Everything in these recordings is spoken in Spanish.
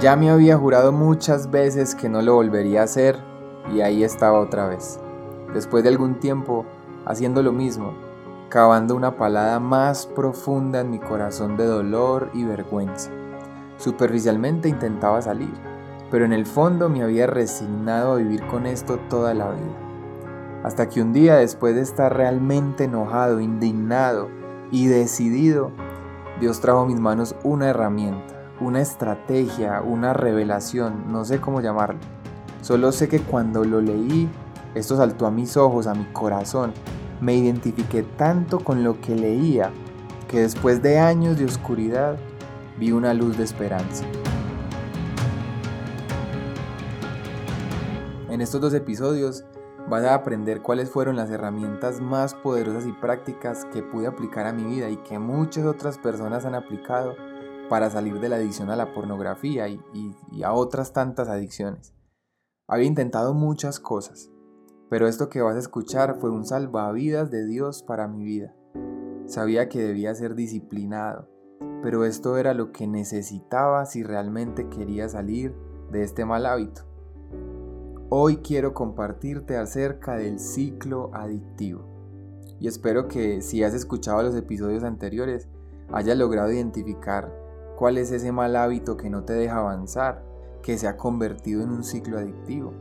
Ya me había jurado muchas veces que no lo volvería a hacer y ahí estaba otra vez. Después de algún tiempo haciendo lo mismo, cavando una palada más profunda en mi corazón de dolor y vergüenza. Superficialmente intentaba salir, pero en el fondo me había resignado a vivir con esto toda la vida. Hasta que un día, después de estar realmente enojado, indignado y decidido, Dios trajo a mis manos una herramienta, una estrategia, una revelación, no sé cómo llamarlo. Solo sé que cuando lo leí, esto saltó a mis ojos, a mi corazón. Me identifiqué tanto con lo que leía que después de años de oscuridad vi una luz de esperanza. En estos dos episodios vas a aprender cuáles fueron las herramientas más poderosas y prácticas que pude aplicar a mi vida y que muchas otras personas han aplicado para salir de la adicción a la pornografía y, a otras tantas adicciones. Había intentado muchas cosas, pero esto que vas a escuchar fue un salvavidas de Dios para mi vida. Sabía que debía ser disciplinado, pero esto era lo que necesitaba si realmente quería salir de este mal hábito. Hoy quiero compartirte acerca del ciclo adictivo. Y espero que si has escuchado los episodios anteriores, hayas logrado identificar cuál es ese mal hábito que no te deja avanzar, que se ha convertido en un ciclo adictivo.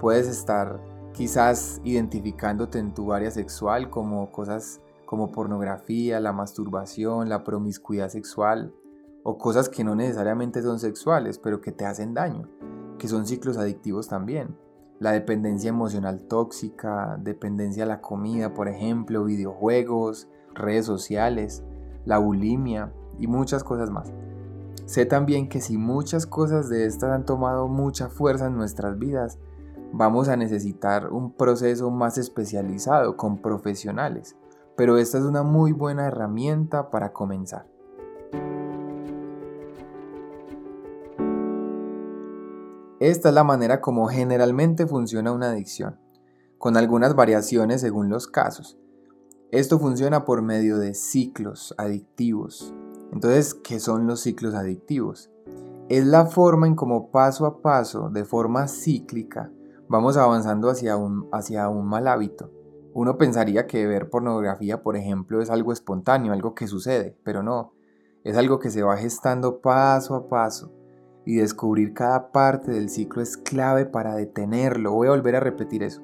Puedes estar quizás identificándote en tu área sexual como cosas como pornografía, la masturbación, la promiscuidad sexual, o cosas que no necesariamente son sexuales, pero que te hacen daño, que son ciclos adictivos también la dependencia emocional tóxica, dependencia a la comida, por ejemplo, videojuegos, redes sociales, la bulimia y muchas cosas más. Sé también que si muchas cosas de estas han tomado mucha fuerza en nuestras vidas, vamos a necesitar un proceso más especializado con profesionales, pero esta es una muy buena herramienta para comenzar. Esta es la manera como generalmente funciona una adicción, con algunas variaciones según los casos. Esto funciona por medio de ciclos adictivos. Entonces, ¿qué son los ciclos adictivos? Es la forma en cómo paso a paso, de forma cíclica, vamos avanzando hacia un, hacia un mal hábito. Uno pensaría que ver pornografía, por ejemplo, es algo espontáneo, algo que sucede, pero no. Es algo que se va gestando paso a paso y descubrir cada parte del ciclo es clave para detenerlo. Voy a volver a repetir eso.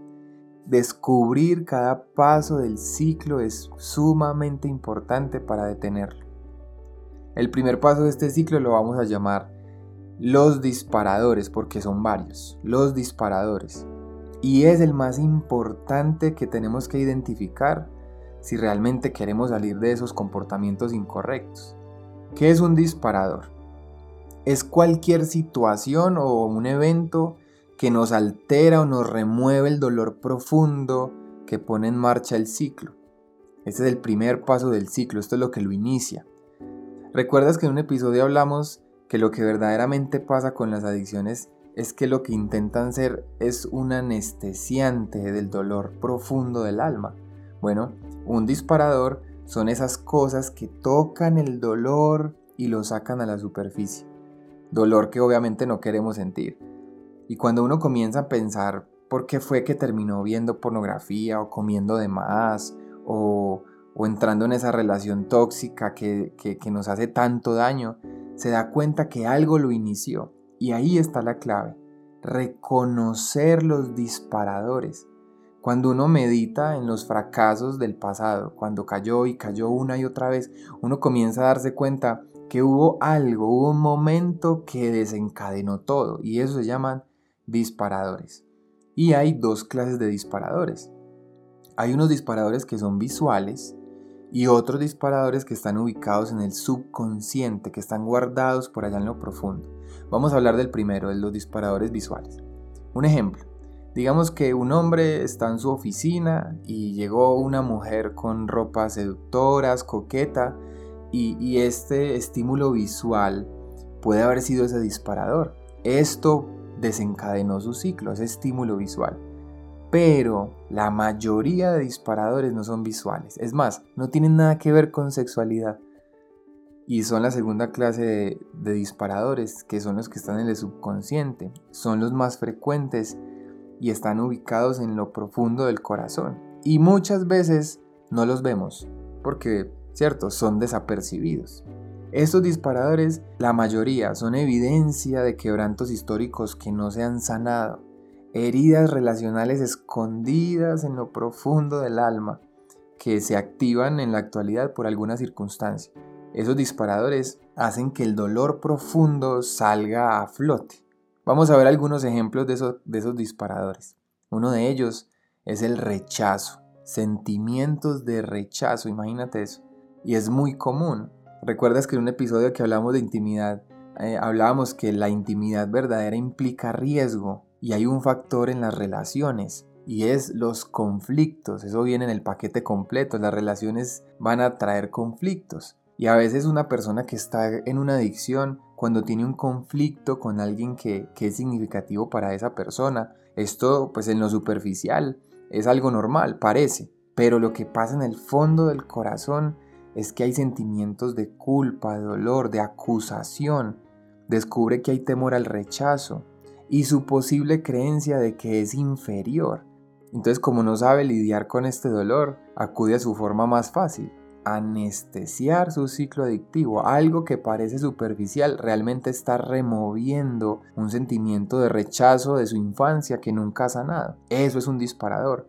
Descubrir cada paso del ciclo es sumamente importante para detenerlo. El primer paso de este ciclo lo vamos a llamar los disparadores, porque son varios, los disparadores. Y es el más importante que tenemos que identificar si realmente queremos salir de esos comportamientos incorrectos. ¿Qué es un disparador? es cualquier situación o un evento que nos altera o nos remueve el dolor profundo que pone en marcha el ciclo. Este es el primer paso del ciclo, esto es lo que lo inicia. ¿Recuerdas que en un episodio hablamos que lo que verdaderamente pasa con las adicciones es que lo que intentan ser es un anestesiante del dolor profundo del alma? Bueno, un disparador son esas cosas que tocan el dolor y lo sacan a la superficie dolor que obviamente no queremos sentir. Y cuando uno comienza a pensar por qué fue que terminó viendo pornografía o comiendo de más o, entrando en esa relación tóxica que, que nos hace tanto daño, se da cuenta que algo lo inició. Y ahí está la clave, reconocer los disparadores. Cuando uno medita en los fracasos del pasado, cuando cayó y cayó una y otra vez, uno comienza a darse cuenta que hubo algo, hubo un momento que desencadenó todo y eso se llaman disparadores. Y hay dos clases de disparadores. Hay unos disparadores que son visuales y otros disparadores que están ubicados en el subconsciente, que están guardados por allá en lo profundo. Vamos a hablar del primero, de los disparadores visuales. Un ejemplo, digamos que un hombre está en su oficina y llegó una mujer con ropas seductoras, coqueta, y, este estímulo visual puede haber sido ese disparador. Esto desencadenó su ciclo, ese estímulo visual. Pero la mayoría de disparadores no son visuales. Es más, no tienen nada que ver con sexualidad. y son la segunda clase de, disparadores, que son los que están en el subconsciente. Son los más frecuentes y están ubicados en lo profundo del corazón. Y muchas veces no los vemos, porque, cierto, son desapercibidos. Estos disparadores, la mayoría, son evidencia de quebrantos históricos que no se han sanado, heridas relacionales escondidas en lo profundo del alma, que se activan en la actualidad por alguna circunstancia. Esos disparadores hacen que el dolor profundo salga a flote. Vamos a ver algunos ejemplos de esos, de esos disparadores. Uno de ellos es el rechazo, sentimientos de rechazo, imagínate eso. Y es muy común. Recuerdas que en un episodio que hablamos de intimidad, eh, hablábamos que la intimidad verdadera implica riesgo y hay un factor en las relaciones y es los conflictos. Eso viene en el paquete completo. Las relaciones van a traer conflictos. Y a veces una persona que está en una adicción, cuando tiene un conflicto con alguien que, que es significativo para esa persona, esto pues en lo superficial es algo normal, parece. Pero lo que pasa en el fondo del corazón es que hay sentimientos de culpa, de dolor, de acusación. Descubre que hay temor al rechazo y su posible creencia de que es inferior. Entonces como no sabe lidiar con este dolor, acude a su forma más fácil, anestesiar su ciclo adictivo. Algo que parece superficial realmente está removiendo un sentimiento de rechazo de su infancia que nunca ha sanado. Eso es un disparador.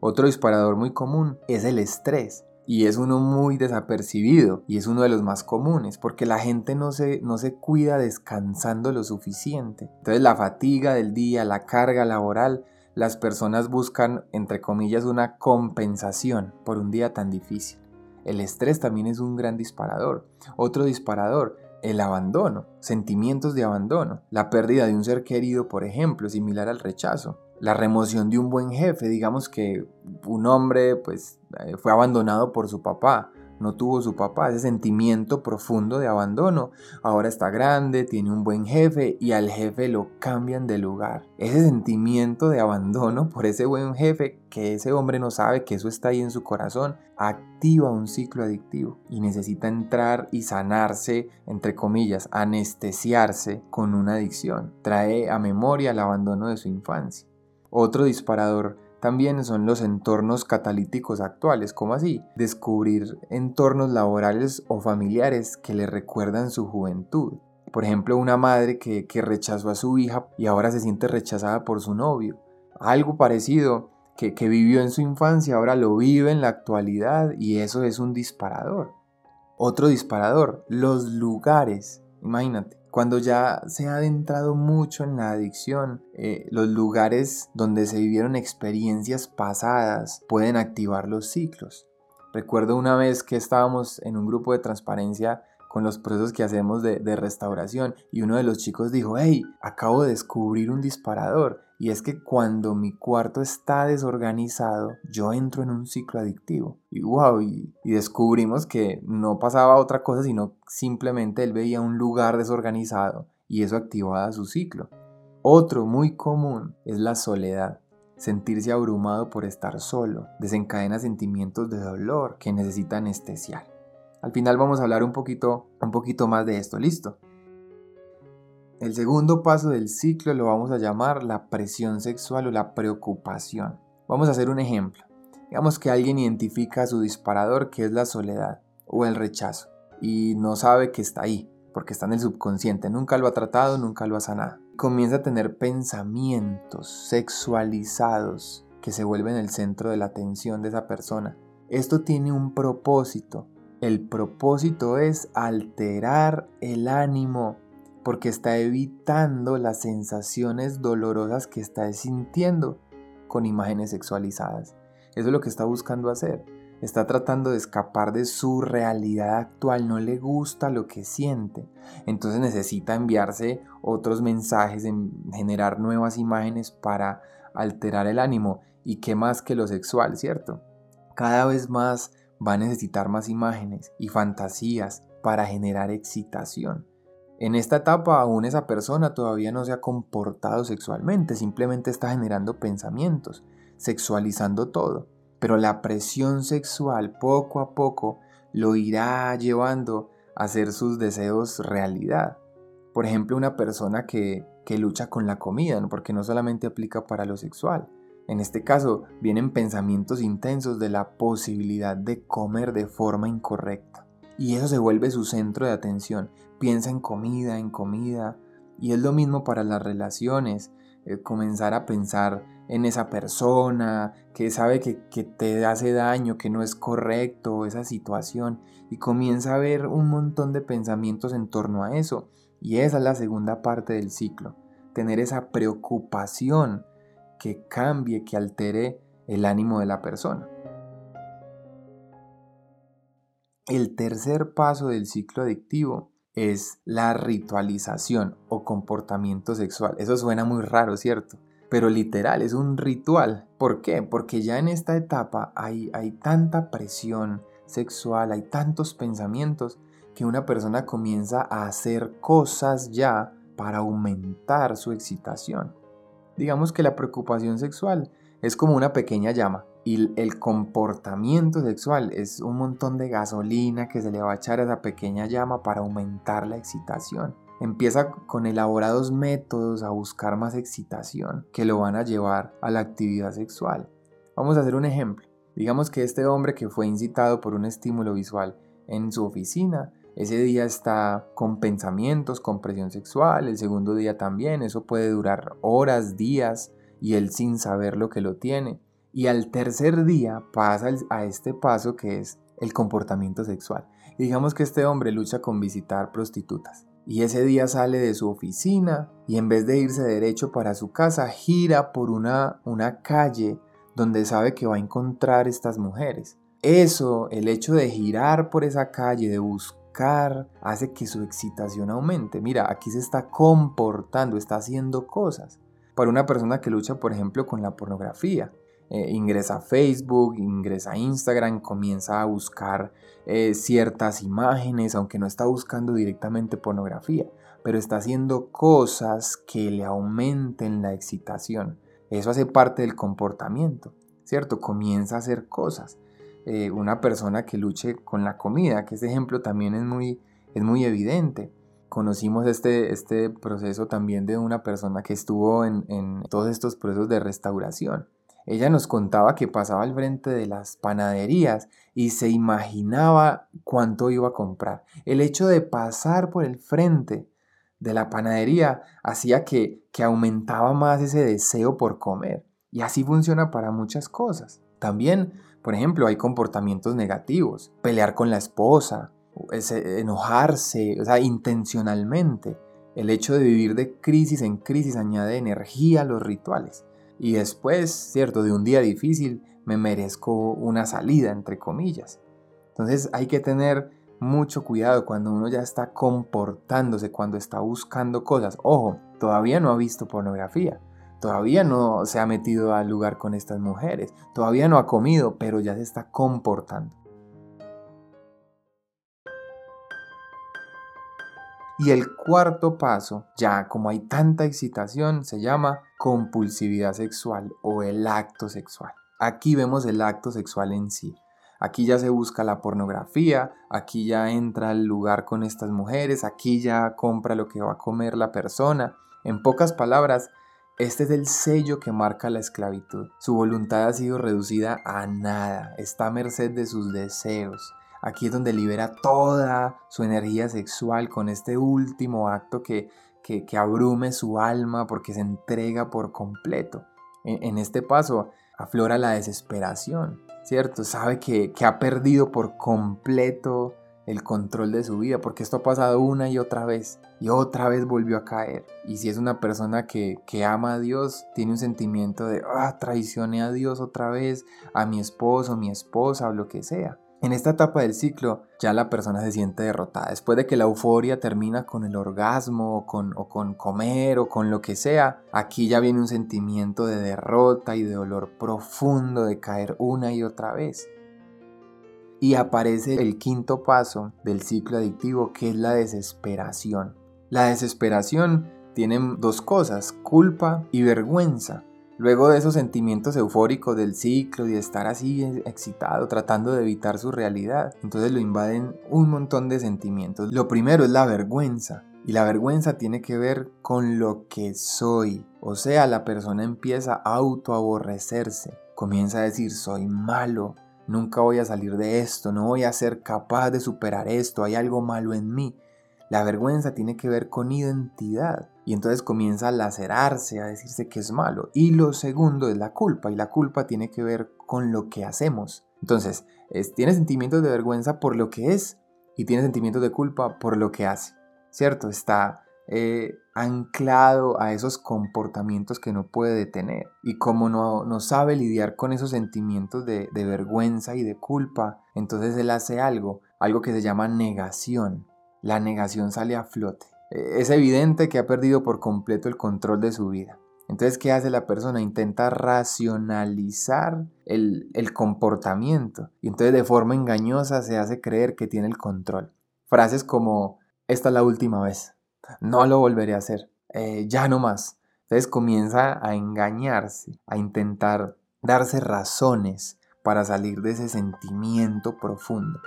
Otro disparador muy común es el estrés. Y es uno muy desapercibido y es uno de los más comunes porque la gente no se, no se cuida descansando lo suficiente. Entonces la fatiga del día, la carga laboral, las personas buscan, entre comillas, una compensación por un día tan difícil. El estrés también es un gran disparador. Otro disparador, el abandono, sentimientos de abandono, la pérdida de un ser querido, por ejemplo, similar al rechazo, la remoción de un buen jefe, digamos que un hombre pues eh, fue abandonado por su papá no tuvo su papá, ese sentimiento profundo de abandono. Ahora está grande, tiene un buen jefe y al jefe lo cambian de lugar. Ese sentimiento de abandono por ese buen jefe, que ese hombre no sabe que eso está ahí en su corazón, activa un ciclo adictivo y necesita entrar y sanarse, entre comillas, anestesiarse con una adicción. Trae a memoria el abandono de su infancia. Otro disparador también son los entornos catalíticos actuales, como así, descubrir entornos laborales o familiares que le recuerdan su juventud. Por ejemplo, una madre que, rechazó a su hija y ahora se siente rechazada por su novio. Algo parecido que, que vivió en su infancia ahora lo vive en la actualidad y eso es un disparador. Otro disparador, los lugares. Imagínate, cuando ya se ha adentrado mucho en la adicción, eh, los lugares donde se vivieron experiencias pasadas pueden activar los ciclos. Recuerdo una vez que estábamos en un grupo de transparencia con los procesos que hacemos de, de, restauración y uno de los chicos dijo, hey, acabo de descubrir un disparador y es que cuando mi cuarto está desorganizado, yo entro en un ciclo adictivo. Y wow, y, descubrimos que no pasaba otra cosa, sino simplemente él veía un lugar desorganizado y eso activaba su ciclo. Otro muy común es la soledad. Sentirse abrumado por estar solo desencadena sentimientos de dolor que necesita anestesiar. Al final vamos a hablar un poquito, un poquito más de esto, ¿listo? El segundo paso del ciclo lo vamos a llamar la presión sexual o la preocupación. Vamos a hacer un ejemplo. Digamos que alguien identifica su disparador que es la soledad o el rechazo y no sabe que está ahí porque está en el subconsciente, nunca lo ha tratado, nunca lo ha sanado. Comienza a tener pensamientos sexualizados que se vuelven el centro de la atención de esa persona. Esto tiene un propósito. El propósito es alterar el ánimo porque está evitando las sensaciones dolorosas que está sintiendo con imágenes sexualizadas. Eso es lo que está buscando hacer. Está tratando de escapar de su realidad actual, no le gusta lo que siente. Entonces necesita enviarse otros mensajes, en generar nuevas imágenes para alterar el ánimo. ¿Y qué más que lo sexual, cierto? Cada vez más va a necesitar más imágenes y fantasías para generar excitación. En esta etapa aún esa persona todavía no se ha comportado sexualmente, simplemente está generando pensamientos, sexualizando todo. Pero la presión sexual poco a poco lo irá llevando hacer sus deseos realidad. Por ejemplo, una persona que lucha con la comida, porque no solamente aplica para lo sexual. En este caso, vienen pensamientos intensos de la posibilidad de comer de forma incorrecta. Y eso se vuelve su centro de atención. Piensa en comida, en comida. Y es lo mismo para las relaciones. Eh, comenzar a pensar en esa persona que sabe que, que, te hace daño, que no es correcto esa situación y comienza a ver un montón de pensamientos en torno a eso. Y esa es la segunda parte del ciclo, tener esa preocupación que cambie, que altere el ánimo de la persona. El tercer paso del ciclo adictivo es la ritualización o comportamiento sexual. Eso suena muy raro, ¿cierto? Pero literal, es un ritual. ¿Por qué? Porque ya en esta etapa hay, hay tanta presión sexual, hay tantos pensamientos que una persona comienza a hacer cosas ya para aumentar su excitación. Digamos que la preocupación sexual es como una pequeña llama y el comportamiento sexual es un montón de gasolina que se le va a echar a esa pequeña llama para aumentar la excitación. Empieza con elaborados métodos a buscar más excitación que lo van a llevar a la actividad sexual. Vamos a hacer un ejemplo. Digamos que este hombre que fue incitado por un estímulo visual en su oficina, ese día está con pensamientos, con presión sexual, el segundo día también, eso puede durar horas, días, y él sin saber lo que lo tiene. Y al tercer día pasa a este paso que es el comportamiento sexual. digamos que este hombre lucha con visitar prostitutas. Y ese día sale de su oficina y en vez de irse derecho para su casa, gira por una, una calle donde sabe que va a encontrar estas mujeres. Eso, el hecho de girar por esa calle, de buscar, hace que su excitación aumente. Mira, aquí se está comportando, está haciendo cosas. Para una persona que lucha, por ejemplo, con la pornografía, eh, ingresa a Facebook, ingresa a Instagram, comienza a buscar eh, ciertas imágenes, aunque no está buscando directamente pornografía, pero está haciendo cosas que le aumenten la excitación. Eso hace parte del comportamiento, ¿cierto? Comienza a hacer cosas. Eh, una persona que luche con la comida, que ese ejemplo también es muy, es muy evidente. Conocimos este, este proceso también de una persona que estuvo en, en todos estos procesos de restauración ella nos contaba que pasaba al frente de las panaderías y se imaginaba cuánto iba a comprar. El hecho de pasar por el frente de la panadería hacía que, que aumentaba más ese deseo por comer. Y así funciona para muchas cosas. También, por ejemplo, hay comportamientos negativos. Pelear con la esposa, enojarse, o sea, intencionalmente. El hecho de vivir de crisis en crisis añade energía a los rituales. Y después, cierto, de un día difícil, me merezco una salida, entre comillas. Entonces hay que tener mucho cuidado cuando uno ya está comportándose, cuando está buscando cosas. Ojo, todavía no ha visto pornografía, todavía no se ha metido al lugar con estas mujeres, todavía no ha comido, pero ya se está comportando. Y el cuarto paso, ya como hay tanta excitación, se llama compulsividad sexual o el acto sexual. Aquí vemos el acto sexual en sí. Aquí ya se busca la pornografía, aquí ya entra al lugar con estas mujeres, aquí ya compra lo que va a comer la persona. En pocas palabras, este es el sello que marca la esclavitud. Su voluntad ha sido reducida a nada, está a merced de sus deseos. Aquí es donde libera toda su energía sexual con este último acto que, que, abrume su alma porque se entrega por completo. En, este paso aflora la desesperación, ¿cierto? Sabe que, que ha perdido por completo el control de su vida, porque esto ha pasado una y otra vez, y otra vez volvió a caer. Y si es una persona que, que ama a Dios, tiene un sentimiento de, ah, traicioné a Dios otra vez, a mi esposo, mi esposa o lo que sea. En esta etapa del ciclo ya la persona se siente derrotada. Después de que la euforia termina con el orgasmo o con, o con comer o con lo que sea, aquí ya viene un sentimiento de derrota y de dolor profundo de caer una y otra vez. Y aparece el quinto paso del ciclo adictivo que es la desesperación. La desesperación tiene dos cosas, culpa y vergüenza. Luego de esos sentimientos eufóricos del ciclo y de estar así excitado, tratando de evitar su realidad, entonces lo invaden un montón de sentimientos. Lo primero es la vergüenza. Y la vergüenza tiene que ver con lo que soy. O sea, la persona empieza a autoaborrecerse. Comienza a decir, soy malo, nunca voy a salir de esto, no voy a ser capaz de superar esto, hay algo malo en mí. La vergüenza tiene que ver con identidad. Y entonces comienza a lacerarse, a decirse que es malo. Y lo segundo es la culpa. Y la culpa tiene que ver con lo que hacemos. Entonces, tiene sentimientos de vergüenza por lo que es y tiene sentimientos de culpa por lo que hace. ¿Cierto? Está eh, anclado a esos comportamientos que no puede detener. Y como no, no sabe lidiar con esos sentimientos de, de vergüenza y de culpa, entonces él hace algo, algo que se llama negación. La negación sale a flote es evidente que ha perdido por completo el control de su vida. Entonces, ¿qué hace la persona? Intenta racionalizar el, comportamiento y entonces de forma engañosa se hace creer que tiene el control. Frases como, esta es la última vez, no lo volveré a hacer, eh, ya no más. Entonces comienza a engañarse, a intentar darse razones para salir de ese sentimiento profundo.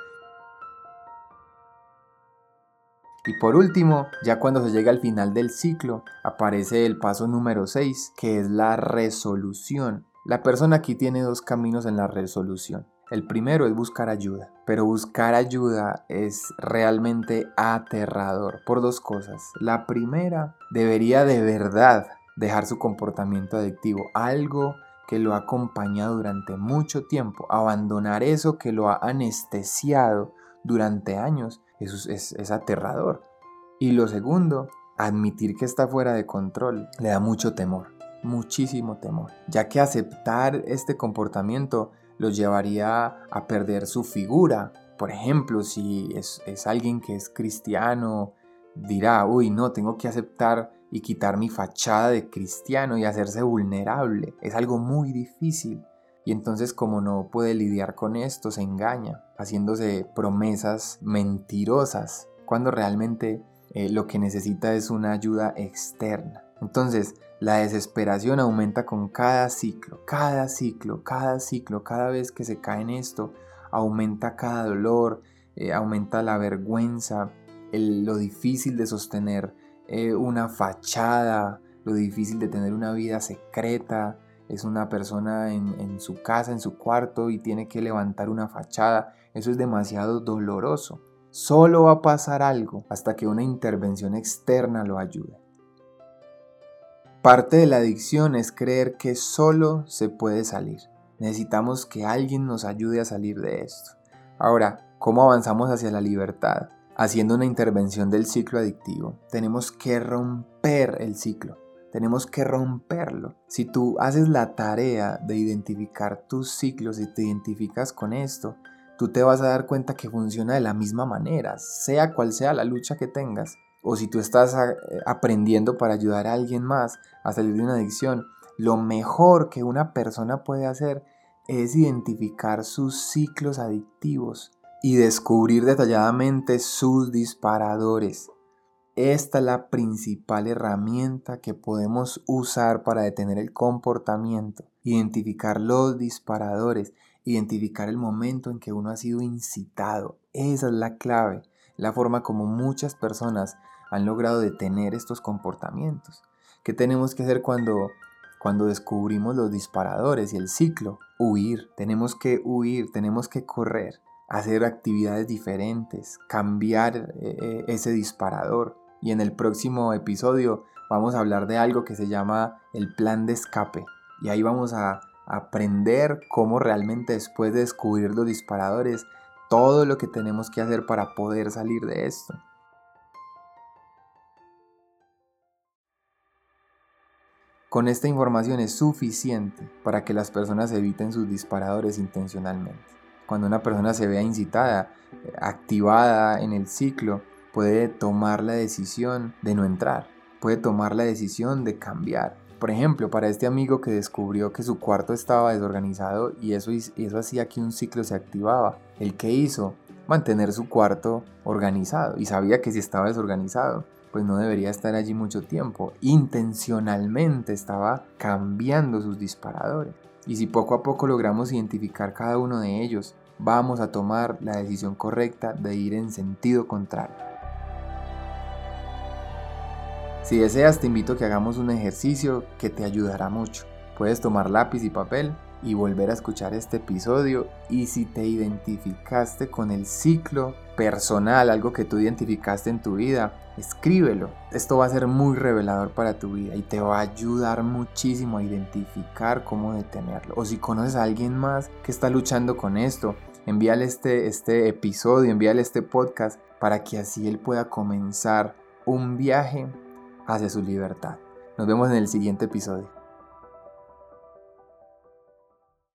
Y por último, ya cuando se llega al final del ciclo, aparece el paso número 6, que es la resolución. La persona aquí tiene dos caminos en la resolución. El primero es buscar ayuda, pero buscar ayuda es realmente aterrador por dos cosas. La primera, debería de verdad dejar su comportamiento adictivo, algo que lo ha acompañado durante mucho tiempo, abandonar eso que lo ha anestesiado durante años eso es, aterrador. Y lo segundo, admitir que está fuera de control le da mucho temor, muchísimo temor, ya que aceptar este comportamiento los llevaría a perder su figura. Por ejemplo, si es, es, alguien que es cristiano, dirá, uy, no, tengo que aceptar y quitar mi fachada de cristiano y hacerse vulnerable. Es algo muy difícil. Y entonces como no puede lidiar con esto, se engaña, haciéndose promesas mentirosas, cuando realmente eh, lo que necesita es una ayuda externa. Entonces, la desesperación aumenta con cada ciclo, cada ciclo, cada ciclo, cada vez que se cae en esto, aumenta cada dolor, eh, aumenta la vergüenza, lo difícil de sostener eh, una fachada, lo difícil de tener una vida secreta, es una persona en, su casa, en su cuarto y tiene que levantar una fachada. Eso es demasiado doloroso. Solo va a pasar algo hasta que una intervención externa lo ayude. Parte de la adicción es creer que solo se puede salir. Necesitamos que alguien nos ayude a salir de esto. Ahora, ¿cómo avanzamos hacia la libertad? Haciendo una intervención del ciclo adictivo. Tenemos que romper el ciclo. Tenemos que romperlo. Si tú haces la tarea de identificar tus ciclos y te identificas con esto, tú te vas a dar cuenta que funciona de la misma manera, sea cual sea la lucha que tengas. O si tú estás eh, aprendiendo para ayudar a alguien más a salir de una adicción, lo mejor que una persona puede hacer es identificar sus ciclos adictivos y descubrir detalladamente sus disparadores. Esta es la principal herramienta que podemos usar para detener el comportamiento, identificar los disparadores, identificar el momento en que uno ha sido incitado. Esa es la clave, la forma como muchas personas han logrado detener estos comportamientos. ¿Qué tenemos que hacer cuando, cuando descubrimos los disparadores y el ciclo? Huir, tenemos que huir, tenemos que correr, hacer actividades diferentes, cambiar eh, eh, ese disparador y en el próximo episodio vamos a hablar de algo que se llama el plan de escape y ahí vamos a aprender cómo realmente después de descubrir los disparadores todo lo que tenemos que hacer para poder salir de esto. Con esta información es suficiente para que las personas eviten sus disparadores intencionalmente. Cuando una persona se vea incitada, eh, activada en el ciclo, puede tomar la decisión de no entrar, puede tomar la decisión de cambiar. Por ejemplo, para este amigo que descubrió que su cuarto estaba desorganizado y eso, eso hacía que un ciclo se activaba, ¿el que hizo? Mantener su cuarto organizado y sabía que si estaba desorganizado pues no debería estar allí mucho tiempo. Intencionalmente estaba cambiando sus disparadores. Y si poco a poco logramos identificar cada uno de ellos, vamos a tomar la decisión correcta de ir en sentido contrario. Si deseas, te invito a que hagamos un ejercicio que te ayudará mucho. Puedes tomar lápiz y papel y volver a escuchar este episodio y si te identificaste con el ciclo personal, algo que tú identificaste en tu vida, escríbelo. Esto va a ser muy revelador para tu vida y te va a ayudar muchísimo a identificar cómo detenerlo. O si conoces a alguien más que está luchando con esto, envíale este, este episodio, envíale este podcast para que así él pueda comenzar un viaje hacia su libertad. Nos vemos en el siguiente episodio.